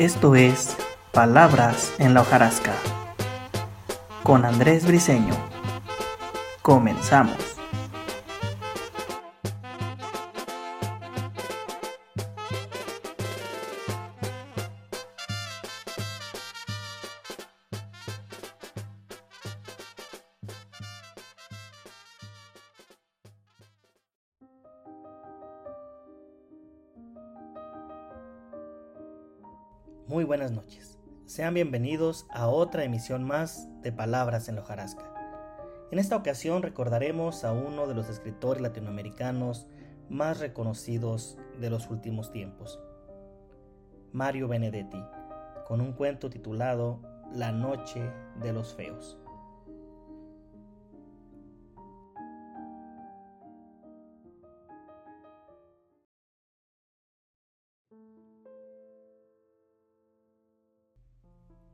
Esto es Palabras en la hojarasca con Andrés Briseño. Comenzamos. Muy buenas noches. Sean bienvenidos a otra emisión más de Palabras en la hojarasca. En esta ocasión recordaremos a uno de los escritores latinoamericanos más reconocidos de los últimos tiempos, Mario Benedetti, con un cuento titulado La Noche de los Feos.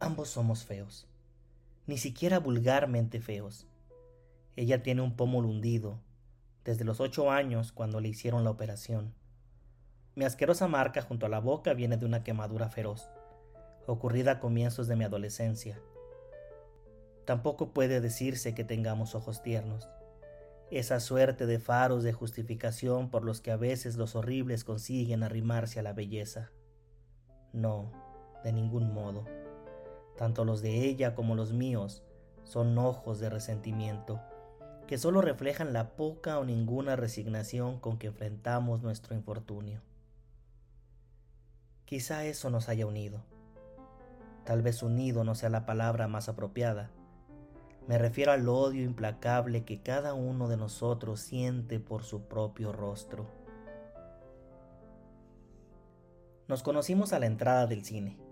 Ambos somos feos, ni siquiera vulgarmente feos. Ella tiene un pómulo hundido, desde los ocho años cuando le hicieron la operación. Mi asquerosa marca junto a la boca viene de una quemadura feroz, ocurrida a comienzos de mi adolescencia. Tampoco puede decirse que tengamos ojos tiernos, esa suerte de faros de justificación por los que a veces los horribles consiguen arrimarse a la belleza. No, de ningún modo. Tanto los de ella como los míos son ojos de resentimiento, que solo reflejan la poca o ninguna resignación con que enfrentamos nuestro infortunio. Quizá eso nos haya unido. Tal vez unido no sea la palabra más apropiada. Me refiero al odio implacable que cada uno de nosotros siente por su propio rostro. Nos conocimos a la entrada del cine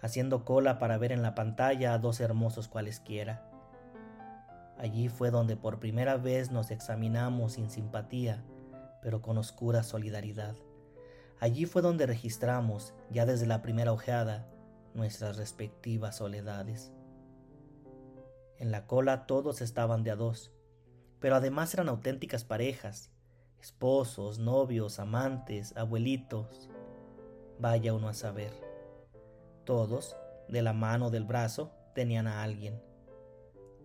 haciendo cola para ver en la pantalla a dos hermosos cualesquiera. Allí fue donde por primera vez nos examinamos sin simpatía, pero con oscura solidaridad. Allí fue donde registramos, ya desde la primera ojeada, nuestras respectivas soledades. En la cola todos estaban de a dos, pero además eran auténticas parejas, esposos, novios, amantes, abuelitos. Vaya uno a saber. Todos, de la mano del brazo, tenían a alguien.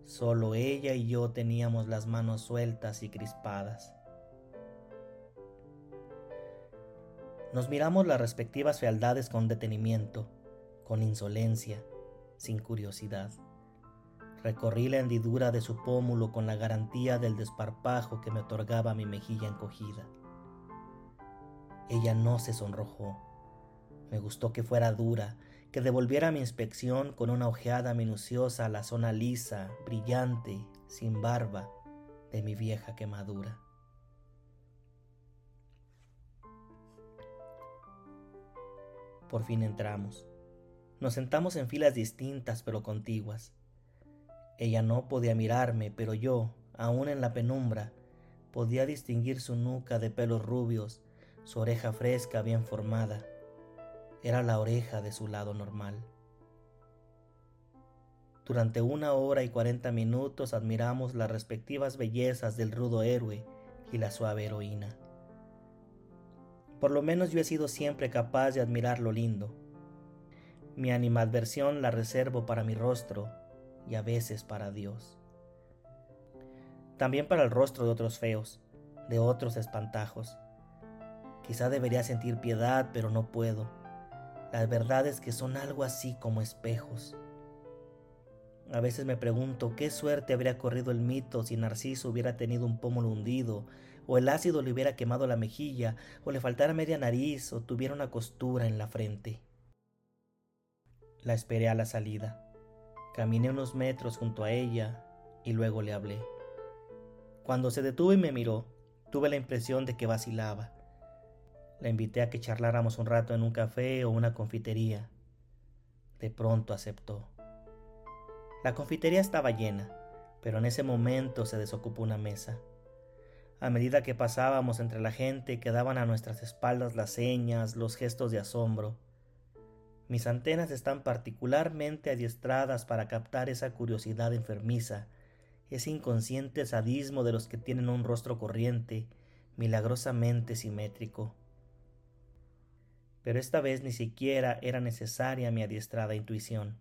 Solo ella y yo teníamos las manos sueltas y crispadas. Nos miramos las respectivas fealdades con detenimiento, con insolencia, sin curiosidad. Recorrí la hendidura de su pómulo con la garantía del desparpajo que me otorgaba mi mejilla encogida. Ella no se sonrojó. Me gustó que fuera dura que devolviera mi inspección con una ojeada minuciosa a la zona lisa, brillante, sin barba de mi vieja quemadura. Por fin entramos. Nos sentamos en filas distintas pero contiguas. Ella no podía mirarme, pero yo, aún en la penumbra, podía distinguir su nuca de pelos rubios, su oreja fresca bien formada, era la oreja de su lado normal. Durante una hora y cuarenta minutos admiramos las respectivas bellezas del rudo héroe y la suave heroína. Por lo menos yo he sido siempre capaz de admirar lo lindo. Mi animadversión la reservo para mi rostro y a veces para Dios. También para el rostro de otros feos, de otros espantajos. Quizá debería sentir piedad, pero no puedo las verdades que son algo así como espejos. A veces me pregunto qué suerte habría corrido el mito si Narciso hubiera tenido un pómulo hundido, o el ácido le hubiera quemado la mejilla, o le faltara media nariz, o tuviera una costura en la frente. La esperé a la salida. Caminé unos metros junto a ella y luego le hablé. Cuando se detuvo y me miró, tuve la impresión de que vacilaba. La invité a que charláramos un rato en un café o una confitería. De pronto aceptó. La confitería estaba llena, pero en ese momento se desocupó una mesa. A medida que pasábamos entre la gente quedaban a nuestras espaldas las señas, los gestos de asombro. Mis antenas están particularmente adiestradas para captar esa curiosidad enfermiza, ese inconsciente sadismo de los que tienen un rostro corriente, milagrosamente simétrico. Pero esta vez ni siquiera era necesaria mi adiestrada intuición,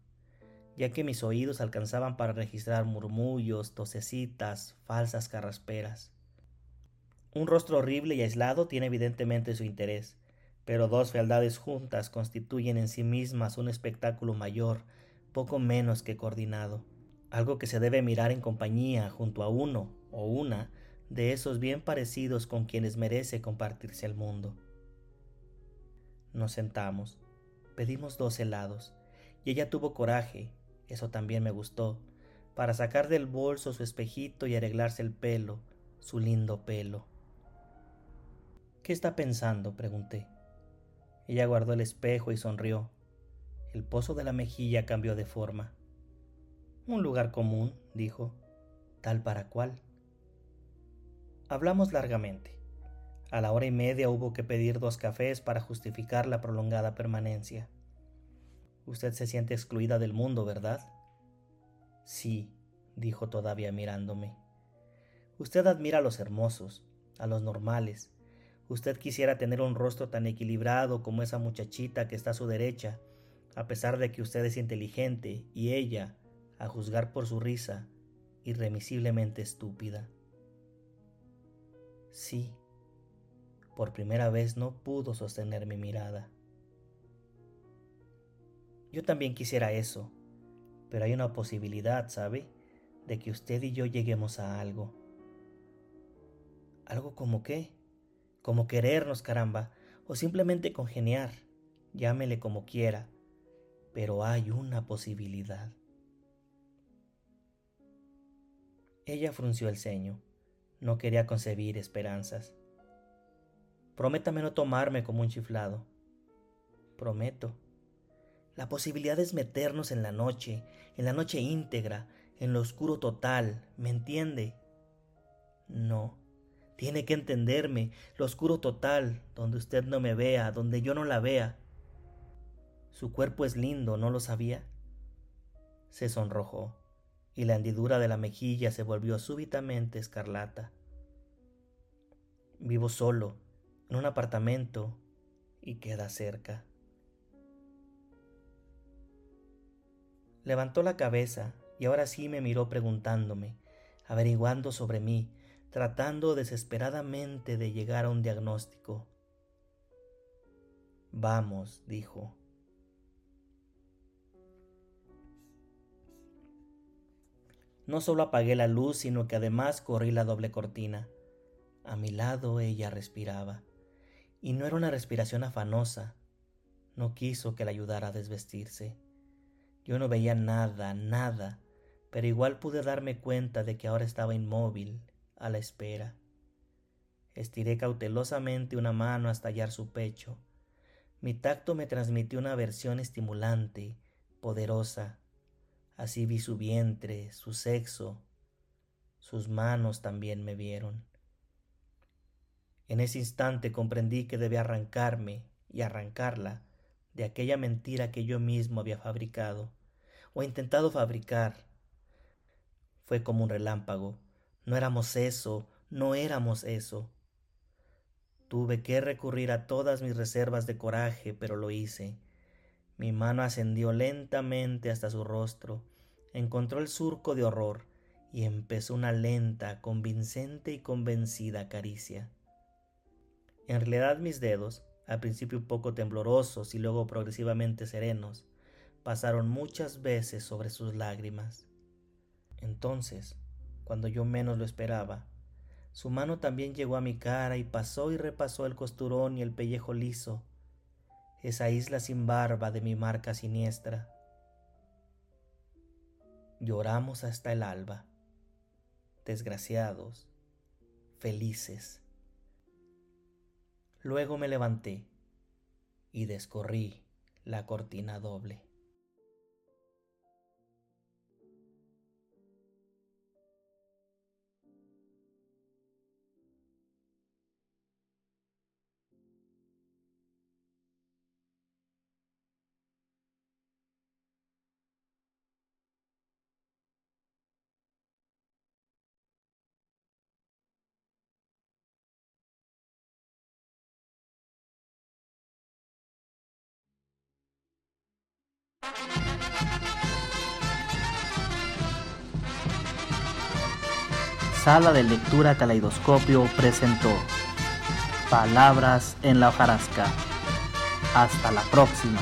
ya que mis oídos alcanzaban para registrar murmullos, tosecitas, falsas carrasperas. Un rostro horrible y aislado tiene evidentemente su interés, pero dos fealdades juntas constituyen en sí mismas un espectáculo mayor, poco menos que coordinado, algo que se debe mirar en compañía junto a uno o una de esos bien parecidos con quienes merece compartirse el mundo. Nos sentamos, pedimos dos helados, y ella tuvo coraje, eso también me gustó, para sacar del bolso su espejito y arreglarse el pelo, su lindo pelo. ¿Qué está pensando? pregunté. Ella guardó el espejo y sonrió. El pozo de la mejilla cambió de forma. Un lugar común, dijo, tal para cual. Hablamos largamente. A la hora y media hubo que pedir dos cafés para justificar la prolongada permanencia. Usted se siente excluida del mundo, ¿verdad? Sí, dijo todavía mirándome. Usted admira a los hermosos, a los normales. Usted quisiera tener un rostro tan equilibrado como esa muchachita que está a su derecha, a pesar de que usted es inteligente y ella, a juzgar por su risa, irremisiblemente estúpida. Sí, por primera vez no pudo sostener mi mirada. Yo también quisiera eso, pero hay una posibilidad, ¿sabe? De que usted y yo lleguemos a algo. ¿Algo como qué? Como querernos, caramba, o simplemente congeniar, llámele como quiera, pero hay una posibilidad. Ella frunció el ceño, no quería concebir esperanzas. Prométame no tomarme como un chiflado. Prometo. La posibilidad es meternos en la noche, en la noche íntegra, en lo oscuro total, ¿me entiende? No, tiene que entenderme, lo oscuro total, donde usted no me vea, donde yo no la vea. Su cuerpo es lindo, ¿no lo sabía? Se sonrojó, y la hendidura de la mejilla se volvió súbitamente escarlata. Vivo solo, en un apartamento y queda cerca. Levantó la cabeza y ahora sí me miró preguntándome, averiguando sobre mí, tratando desesperadamente de llegar a un diagnóstico. Vamos, dijo. No solo apagué la luz, sino que además corrí la doble cortina. A mi lado ella respiraba y no era una respiración afanosa. No quiso que la ayudara a desvestirse. Yo no veía nada, nada, pero igual pude darme cuenta de que ahora estaba inmóvil, a la espera. Estiré cautelosamente una mano hasta hallar su pecho. Mi tacto me transmitió una aversión estimulante, poderosa. Así vi su vientre, su sexo. Sus manos también me vieron. En ese instante comprendí que debía arrancarme y arrancarla de aquella mentira que yo mismo había fabricado o intentado fabricar. Fue como un relámpago. No éramos eso, no éramos eso. Tuve que recurrir a todas mis reservas de coraje, pero lo hice. Mi mano ascendió lentamente hasta su rostro, encontró el surco de horror y empezó una lenta, convincente y convencida caricia. En realidad mis dedos, al principio un poco temblorosos y luego progresivamente serenos, pasaron muchas veces sobre sus lágrimas. Entonces, cuando yo menos lo esperaba, su mano también llegó a mi cara y pasó y repasó el costurón y el pellejo liso, esa isla sin barba de mi marca siniestra. Lloramos hasta el alba, desgraciados, felices. Luego me levanté y descorrí la cortina doble. Sala de Lectura Caleidoscopio presentó Palabras en la hojarasca. Hasta la próxima.